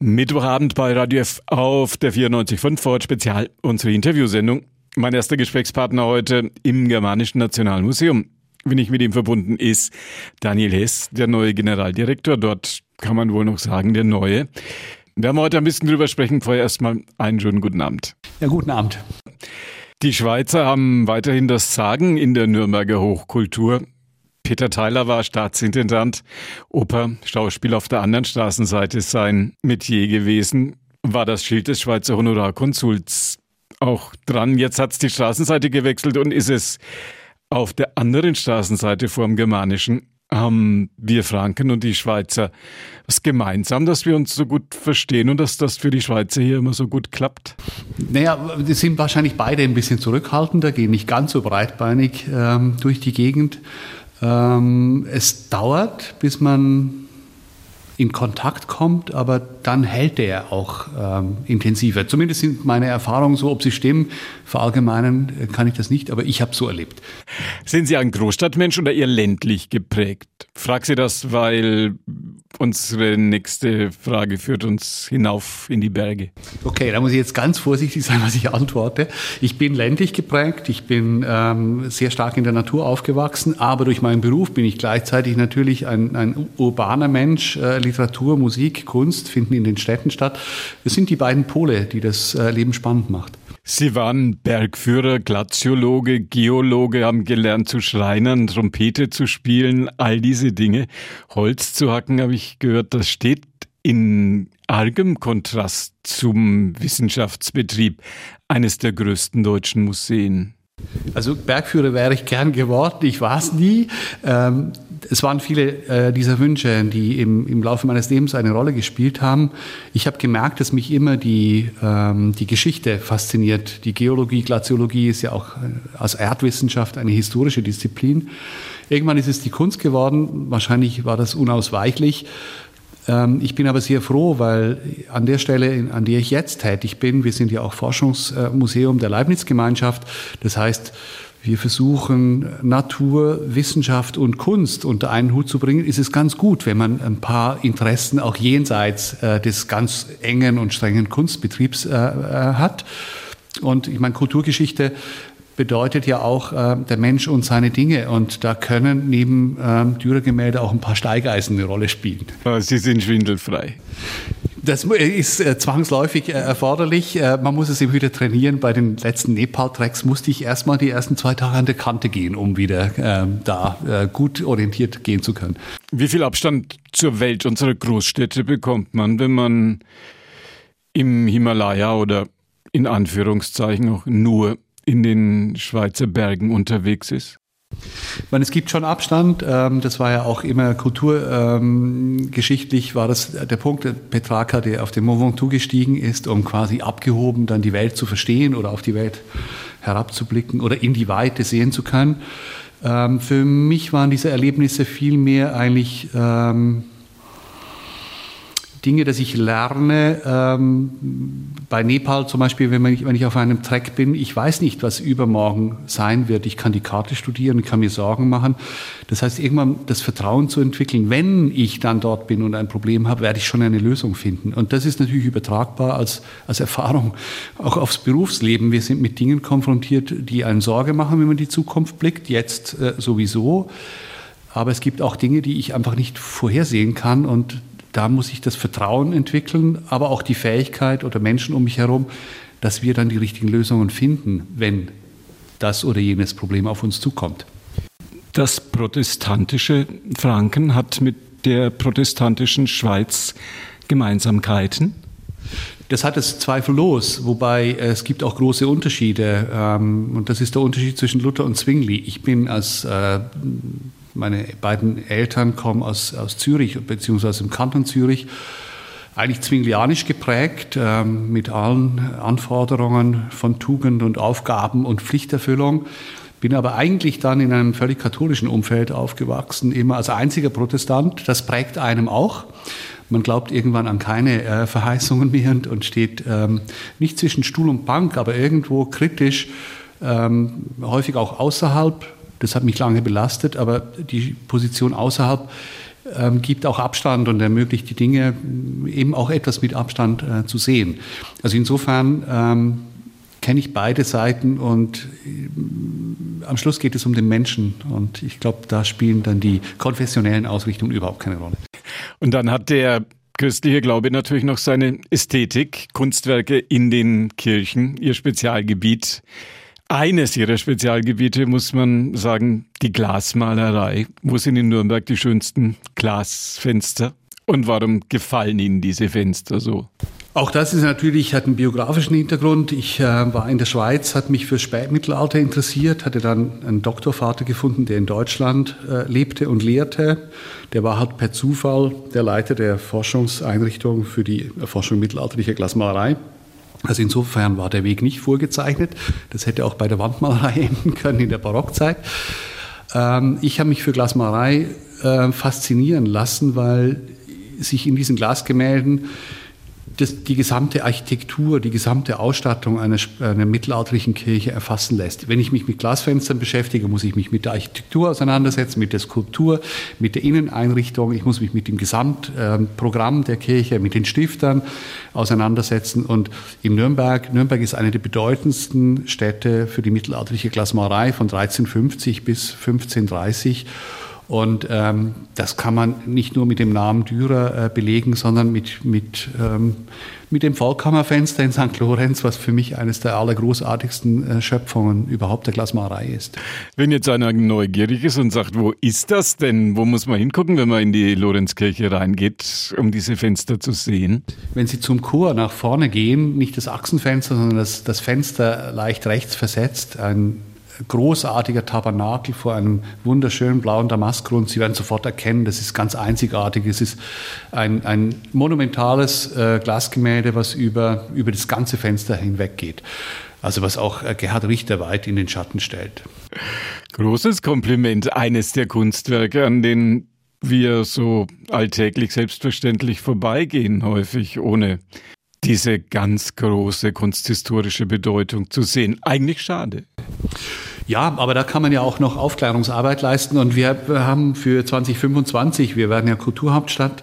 Mittwochabend bei Radio F auf der 94.5 Ford Spezial, unsere Interviewsendung. Mein erster Gesprächspartner heute im Germanischen Nationalmuseum. Wenn ich mit ihm verbunden ist, Daniel Hess, der neue Generaldirektor. Dort kann man wohl noch sagen, der neue. Wir haben heute ein bisschen drüber sprechen. Vorher erstmal einen schönen guten Abend. Ja, guten Abend. Die Schweizer haben weiterhin das Sagen in der Nürnberger Hochkultur. Peter Theiler war Staatsintendant, Oper, Schauspiel auf der anderen Straßenseite sein Metier gewesen, war das Schild des Schweizer Honorarkonsuls auch dran. Jetzt hat's die Straßenseite gewechselt und ist es auf der anderen Straßenseite vor dem Germanischen haben wir Franken und die Schweizer was gemeinsam, dass wir uns so gut verstehen und dass das für die Schweizer hier immer so gut klappt? Naja, die sind wahrscheinlich beide ein bisschen zurückhaltender, gehen nicht ganz so breitbeinig ähm, durch die Gegend. Ähm, es dauert, bis man in Kontakt kommt, aber dann hält er auch ähm, intensiver. Zumindest sind meine Erfahrungen so, ob sie stimmen. Verallgemeinern äh, kann ich das nicht, aber ich habe so erlebt. Sind Sie ein Großstadtmensch oder eher ländlich geprägt? Frag Sie das, weil unsere nächste Frage führt uns hinauf in die Berge. Okay, da muss ich jetzt ganz vorsichtig sein, was ich antworte. Ich bin ländlich geprägt, ich bin ähm, sehr stark in der Natur aufgewachsen, aber durch meinen Beruf bin ich gleichzeitig natürlich ein, ein urbaner Mensch. Äh, Literatur, Musik, Kunst finden in den Städten statt. Das sind die beiden Pole, die das äh, Leben spannend macht. Sie waren Bergführer, Glaziologe, Geologe, haben gelernt zu schreinern, Trompete zu spielen, all diese Dinge. Holz zu hacken, habe ich gehört, das steht in argem Kontrast zum Wissenschaftsbetrieb eines der größten deutschen Museen. Also Bergführer wäre ich gern geworden, ich war es nie. Ähm, es waren viele äh, dieser Wünsche, die im, im Laufe meines Lebens eine Rolle gespielt haben. Ich habe gemerkt, dass mich immer die, ähm, die Geschichte fasziniert. Die Geologie, Glaziologie ist ja auch äh, als Erdwissenschaft eine historische Disziplin. Irgendwann ist es die Kunst geworden. Wahrscheinlich war das unausweichlich. Ähm, ich bin aber sehr froh, weil an der Stelle, an der ich jetzt tätig bin, wir sind ja auch Forschungsmuseum der Leibniz-Gemeinschaft. Das heißt, wir versuchen Natur, Wissenschaft und Kunst unter einen Hut zu bringen, ist es ganz gut, wenn man ein paar Interessen auch jenseits äh, des ganz engen und strengen Kunstbetriebs äh, äh, hat. Und ich meine, Kulturgeschichte bedeutet ja auch äh, der Mensch und seine Dinge. Und da können neben ähm, Dürer-Gemälde auch ein paar Steigeisen eine Rolle spielen. Sie sind schwindelfrei. Das ist äh, zwangsläufig äh, erforderlich. Äh, man muss es eben wieder trainieren. Bei den letzten Nepal-Tracks musste ich erstmal die ersten zwei Tage an der Kante gehen, um wieder ähm, da äh, gut orientiert gehen zu können. Wie viel Abstand zur Welt unserer Großstädte bekommt man, wenn man im Himalaya oder in Anführungszeichen auch nur in den Schweizer Bergen unterwegs ist? Ich meine, es gibt schon Abstand. Ähm, das war ja auch immer kulturgeschichtlich, war das der Punkt, Petrarca, der auf den Mont Ventoux gestiegen ist, um quasi abgehoben dann die Welt zu verstehen oder auf die Welt herabzublicken oder in die Weite sehen zu können. Ähm, für mich waren diese Erlebnisse vielmehr eigentlich ähm, Dinge, dass ich lerne. Ähm, bei Nepal zum Beispiel, wenn ich, wenn ich auf einem Track bin, ich weiß nicht, was übermorgen sein wird. Ich kann die Karte studieren, kann mir Sorgen machen. Das heißt, irgendwann das Vertrauen zu entwickeln, wenn ich dann dort bin und ein Problem habe, werde ich schon eine Lösung finden. Und das ist natürlich übertragbar als, als Erfahrung auch aufs Berufsleben. Wir sind mit Dingen konfrontiert, die einen Sorge machen, wenn man die Zukunft blickt. Jetzt äh, sowieso. Aber es gibt auch Dinge, die ich einfach nicht vorhersehen kann und da muss ich das Vertrauen entwickeln, aber auch die Fähigkeit oder Menschen um mich herum, dass wir dann die richtigen Lösungen finden, wenn das oder jenes Problem auf uns zukommt. Das protestantische Franken hat mit der protestantischen Schweiz Gemeinsamkeiten? Das hat es zweifellos, wobei es gibt auch große Unterschiede. Ähm, und das ist der Unterschied zwischen Luther und Zwingli. Ich bin als äh, meine beiden Eltern kommen aus, aus Zürich, beziehungsweise im Kanton Zürich, eigentlich zwinglianisch geprägt, ähm, mit allen Anforderungen von Tugend und Aufgaben und Pflichterfüllung. Bin aber eigentlich dann in einem völlig katholischen Umfeld aufgewachsen, immer als einziger Protestant. Das prägt einem auch. Man glaubt irgendwann an keine äh, Verheißungen mehr und, und steht ähm, nicht zwischen Stuhl und Bank, aber irgendwo kritisch, ähm, häufig auch außerhalb das hat mich lange belastet, aber die Position außerhalb ähm, gibt auch Abstand und ermöglicht die Dinge eben auch etwas mit Abstand äh, zu sehen. Also insofern ähm, kenne ich beide Seiten und äh, am Schluss geht es um den Menschen und ich glaube, da spielen dann die konfessionellen Ausrichtungen überhaupt keine Rolle. Und dann hat der christliche Glaube natürlich noch seine Ästhetik, Kunstwerke in den Kirchen, ihr Spezialgebiet. Eines ihrer Spezialgebiete muss man sagen, die Glasmalerei. Wo sind in Nürnberg die schönsten Glasfenster? Und warum gefallen Ihnen diese Fenster so? Auch das ist natürlich, hat einen biografischen Hintergrund. Ich äh, war in der Schweiz, hat mich für Spätmittelalter interessiert, hatte dann einen Doktorvater gefunden, der in Deutschland äh, lebte und lehrte. Der war halt per Zufall der Leiter der Forschungseinrichtung für die Erforschung mittelalterlicher Glasmalerei. Also insofern war der Weg nicht vorgezeichnet. Das hätte auch bei der Wandmalerei enden können in der Barockzeit. Ähm, ich habe mich für Glasmalerei äh, faszinieren lassen, weil sich in diesen Glasgemälden das, die gesamte Architektur, die gesamte Ausstattung einer, einer, mittelalterlichen Kirche erfassen lässt. Wenn ich mich mit Glasfenstern beschäftige, muss ich mich mit der Architektur auseinandersetzen, mit der Skulptur, mit der Inneneinrichtung. Ich muss mich mit dem Gesamtprogramm der Kirche, mit den Stiftern auseinandersetzen. Und in Nürnberg, Nürnberg ist eine der bedeutendsten Städte für die mittelalterliche Glasmalerei von 1350 bis 1530. Und ähm, das kann man nicht nur mit dem Namen Dürer äh, belegen, sondern mit, mit, ähm, mit dem Vollkammerfenster in St. Lorenz, was für mich eines der allergroßartigsten äh, Schöpfungen überhaupt der Glasmalerei ist. Wenn jetzt einer neugierig ist und sagt, wo ist das denn? Wo muss man hingucken, wenn man in die Lorenzkirche reingeht, um diese Fenster zu sehen? Wenn Sie zum Chor nach vorne gehen, nicht das Achsenfenster, sondern das, das Fenster leicht rechts versetzt, ein großartiger Tabernakel vor einem wunderschönen blauen Damastgrund. Sie werden sofort erkennen, das ist ganz einzigartig. Es ist ein, ein monumentales äh, Glasgemälde, was über, über das ganze Fenster hinweg geht. Also was auch äh, Gerhard Richter weit in den Schatten stellt. Großes Kompliment, eines der Kunstwerke, an denen wir so alltäglich selbstverständlich vorbeigehen, häufig ohne diese ganz große kunsthistorische Bedeutung zu sehen. Eigentlich schade. Ja, aber da kann man ja auch noch Aufklärungsarbeit leisten. Und wir haben für 2025, wir werden ja Kulturhauptstadt,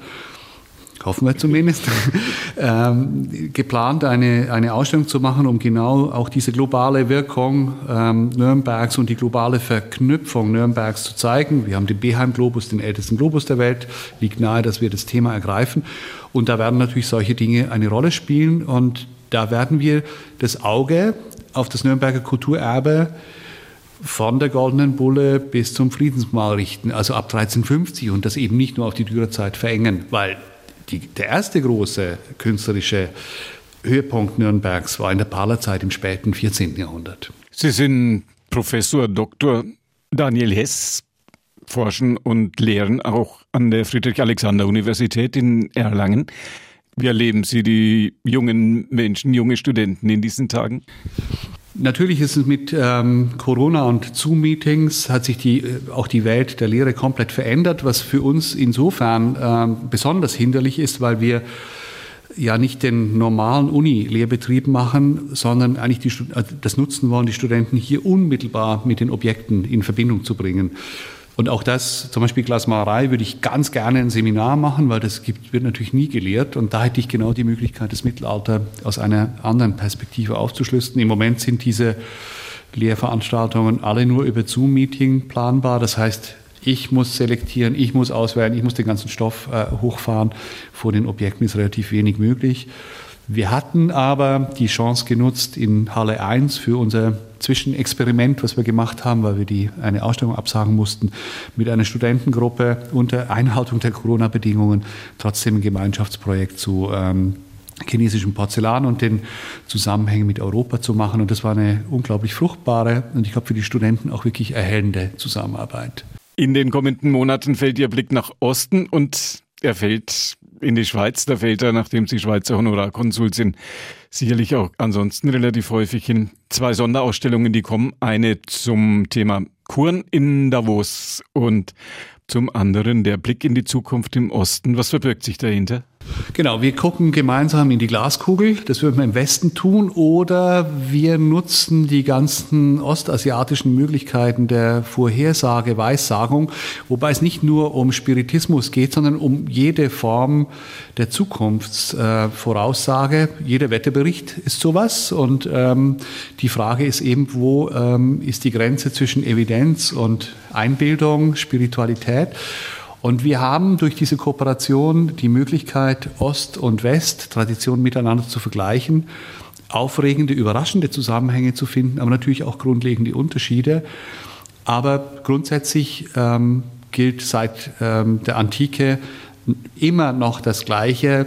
hoffen wir zumindest, ähm, geplant, eine, eine Ausstellung zu machen, um genau auch diese globale Wirkung ähm, Nürnbergs und die globale Verknüpfung Nürnbergs zu zeigen. Wir haben den Beheim-Globus, den ältesten Globus der Welt. Liegt nahe, dass wir das Thema ergreifen. Und da werden natürlich solche Dinge eine Rolle spielen. Und da werden wir das Auge auf das Nürnberger Kulturerbe von der Goldenen Bulle bis zum Friedensmahl richten, also ab 1350 und das eben nicht nur auf die Dürerzeit verengen, weil die, der erste große künstlerische Höhepunkt Nürnbergs war in der Palerzeit im späten 14. Jahrhundert. Sie sind Professor Dr. Daniel Hess, forschen und lehren auch an der Friedrich-Alexander-Universität in Erlangen. Wie erleben Sie die jungen Menschen, junge Studenten in diesen Tagen? Natürlich ist es mit ähm, Corona und Zoom-Meetings hat sich die, äh, auch die Welt der Lehre komplett verändert, was für uns insofern ähm, besonders hinderlich ist, weil wir ja nicht den normalen Uni-Lehrbetrieb machen, sondern eigentlich die, also das nutzen wollen, die Studenten hier unmittelbar mit den Objekten in Verbindung zu bringen. Und auch das, zum Beispiel Glasmalerei, würde ich ganz gerne ein Seminar machen, weil das gibt, wird natürlich nie gelehrt. Und da hätte ich genau die Möglichkeit, das Mittelalter aus einer anderen Perspektive aufzuschlüsseln. Im Moment sind diese Lehrveranstaltungen alle nur über Zoom-Meeting planbar. Das heißt, ich muss selektieren, ich muss auswählen, ich muss den ganzen Stoff äh, hochfahren. Vor den Objekten ist relativ wenig möglich. Wir hatten aber die Chance genutzt, in Halle 1 für unser Zwischenexperiment, was wir gemacht haben, weil wir die, eine Ausstellung absagen mussten, mit einer Studentengruppe unter Einhaltung der Corona-Bedingungen trotzdem ein Gemeinschaftsprojekt zu ähm, chinesischem Porzellan und den Zusammenhängen mit Europa zu machen. Und das war eine unglaublich fruchtbare und ich glaube für die Studenten auch wirklich erhellende Zusammenarbeit. In den kommenden Monaten fällt Ihr Blick nach Osten und er fällt in die Schweiz. Da fällt er, nachdem Sie Schweizer Honorarkonsul sind, sicherlich auch ansonsten relativ häufig hin. Zwei Sonderausstellungen, die kommen. Eine zum Thema Kuren in Davos und zum anderen der Blick in die Zukunft im Osten. Was verbirgt sich dahinter? Genau, wir gucken gemeinsam in die Glaskugel, das würden wir im Westen tun, oder wir nutzen die ganzen ostasiatischen Möglichkeiten der Vorhersage, Weissagung, wobei es nicht nur um Spiritismus geht, sondern um jede Form der Zukunftsvoraussage. Jeder Wetterbericht ist sowas und ähm, die Frage ist eben, wo ähm, ist die Grenze zwischen Evidenz und Einbildung, Spiritualität? Und wir haben durch diese Kooperation die Möglichkeit, Ost und West, Traditionen miteinander zu vergleichen, aufregende, überraschende Zusammenhänge zu finden, aber natürlich auch grundlegende Unterschiede. Aber grundsätzlich ähm, gilt seit ähm, der Antike immer noch das Gleiche,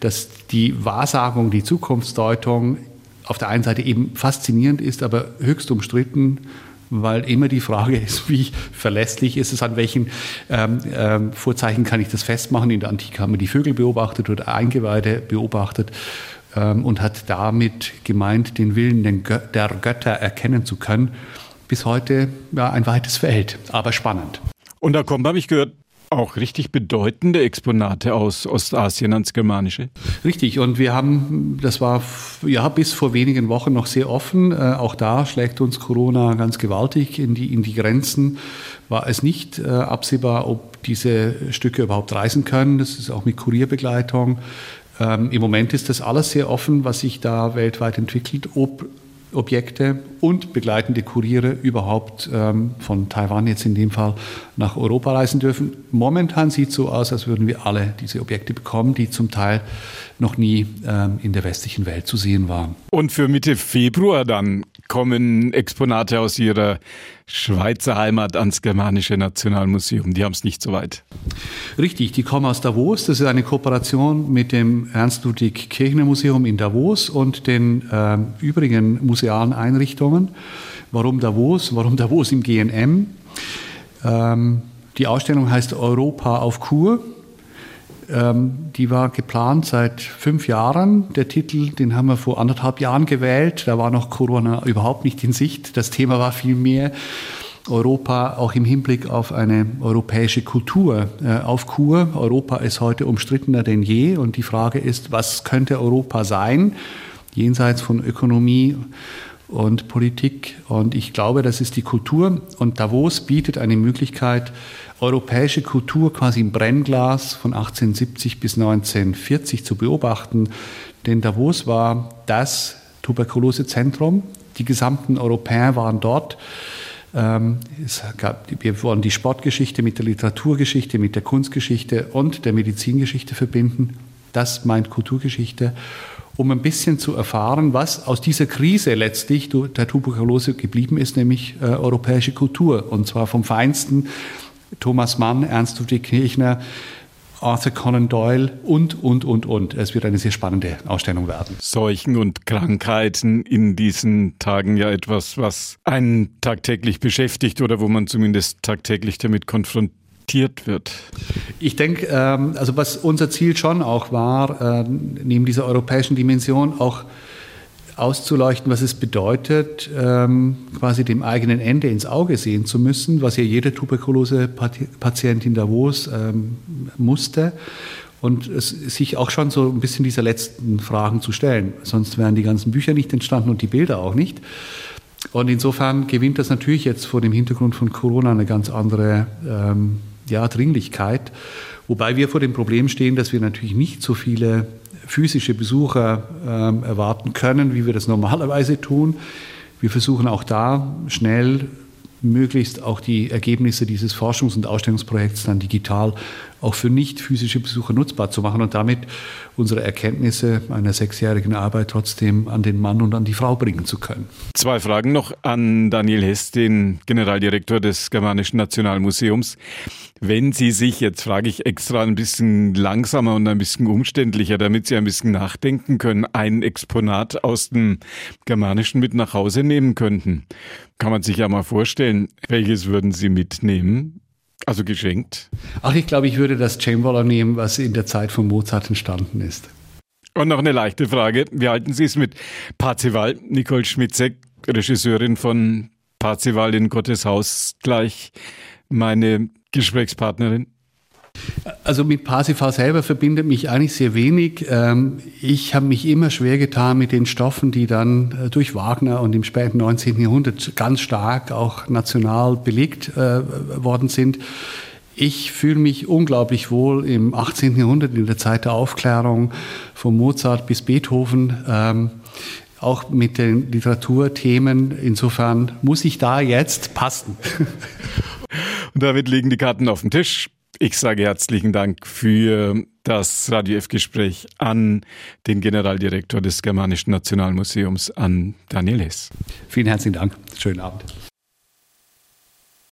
dass die Wahrsagung, die Zukunftsdeutung auf der einen Seite eben faszinierend ist, aber höchst umstritten weil immer die Frage ist, wie verlässlich ist es, an welchen ähm, ähm, Vorzeichen kann ich das festmachen. In der Antike haben wir die Vögel beobachtet oder Eingeweide beobachtet ähm, und hat damit gemeint, den Willen der Götter erkennen zu können. Bis heute ja, ein weites Feld, aber spannend. Und da kommt, habe ich gehört, auch richtig bedeutende Exponate aus Ostasien ans Germanische. Richtig, und wir haben, das war ja bis vor wenigen Wochen noch sehr offen. Äh, auch da schlägt uns Corona ganz gewaltig in die, in die Grenzen. War es nicht äh, absehbar, ob diese Stücke überhaupt reisen können. Das ist auch mit Kurierbegleitung. Ähm, Im Moment ist das alles sehr offen, was sich da weltweit entwickelt. Ob Objekte und begleitende Kuriere überhaupt ähm, von Taiwan jetzt in dem Fall nach Europa reisen dürfen. Momentan sieht es so aus, als würden wir alle diese Objekte bekommen, die zum Teil noch nie ähm, in der westlichen Welt zu sehen waren. Und für Mitte Februar dann kommen Exponate aus Ihrer Schweizer Heimat ans Germanische Nationalmuseum. Die haben es nicht so weit. Richtig, die kommen aus Davos. Das ist eine Kooperation mit dem Ernst-Ludwig Kirchner Museum in Davos und den äh, übrigen musealen Einrichtungen. Warum Davos? Warum Davos im GNM? Ähm, die Ausstellung heißt Europa auf Kur. Ähm, die war geplant seit fünf Jahren. Der Titel, den haben wir vor anderthalb Jahren gewählt. Da war noch Corona überhaupt nicht in Sicht. Das Thema war vielmehr Europa auch im Hinblick auf eine europäische Kultur äh, auf Kur. Europa ist heute umstrittener denn je und die Frage ist, was könnte Europa sein, jenseits von Ökonomie und Politik. Und ich glaube, das ist die Kultur. Und Davos bietet eine Möglichkeit, europäische Kultur quasi im Brennglas von 1870 bis 1940 zu beobachten. Denn Davos war das Tuberkulosezentrum. Die gesamten Europäer waren dort. Ähm, es gab, wir wollen die Sportgeschichte mit der Literaturgeschichte, mit der Kunstgeschichte und der Medizingeschichte verbinden. Das meint Kulturgeschichte, um ein bisschen zu erfahren, was aus dieser Krise letztlich der Tuberkulose geblieben ist, nämlich äh, europäische Kultur. Und zwar vom Feinsten Thomas Mann, Ernst Ludwig Kirchner, Arthur Conan Doyle und, und, und, und. Es wird eine sehr spannende Ausstellung werden. Seuchen und Krankheiten in diesen Tagen ja etwas, was einen tagtäglich beschäftigt oder wo man zumindest tagtäglich damit konfrontiert wird. Ich denke, ähm, also was unser Ziel schon auch war, äh, neben dieser europäischen Dimension auch auszuleuchten, was es bedeutet, ähm, quasi dem eigenen Ende ins Auge sehen zu müssen, was ja jede Tuberkulose-Patient in Davos ähm, musste. Und es, sich auch schon so ein bisschen dieser letzten Fragen zu stellen. Sonst wären die ganzen Bücher nicht entstanden und die Bilder auch nicht. Und insofern gewinnt das natürlich jetzt vor dem Hintergrund von Corona eine ganz andere ähm, ja, Dringlichkeit. Wobei wir vor dem Problem stehen, dass wir natürlich nicht so viele physische Besucher ähm, erwarten können, wie wir das normalerweise tun. Wir versuchen auch da schnell möglichst auch die Ergebnisse dieses Forschungs- und Ausstellungsprojekts dann digital auch für nicht physische Besucher nutzbar zu machen und damit unsere Erkenntnisse einer sechsjährigen Arbeit trotzdem an den Mann und an die Frau bringen zu können. Zwei Fragen noch an Daniel Hess, den Generaldirektor des Germanischen Nationalmuseums. Wenn Sie sich, jetzt frage ich extra ein bisschen langsamer und ein bisschen umständlicher, damit Sie ein bisschen nachdenken können, ein Exponat aus dem Germanischen mit nach Hause nehmen könnten, kann man sich ja mal vorstellen, welches würden Sie mitnehmen? Also geschenkt? Ach, ich glaube, ich würde das Chamberlain nehmen, was in der Zeit von Mozart entstanden ist. Und noch eine leichte Frage. Wie halten Sie es mit Parzival? Nicole Schmitzek, Regisseurin von Parzival in Gottes Haus, gleich meine Gesprächspartnerin. Also mit Parsifal selber verbindet mich eigentlich sehr wenig. Ähm, ich habe mich immer schwer getan mit den Stoffen, die dann äh, durch Wagner und im späten 19. Jahrhundert ganz stark auch national belegt äh, worden sind. Ich fühle mich unglaublich wohl im 18. Jahrhundert, in der Zeit der Aufklärung, von Mozart bis Beethoven, ähm, auch mit den Literaturthemen. Insofern muss ich da jetzt passen. Und damit liegen die Karten auf dem Tisch. Ich sage herzlichen Dank für das Radio F-Gespräch an den Generaldirektor des Germanischen Nationalmuseums, an Daniel Hess. Vielen herzlichen Dank. Schönen Abend.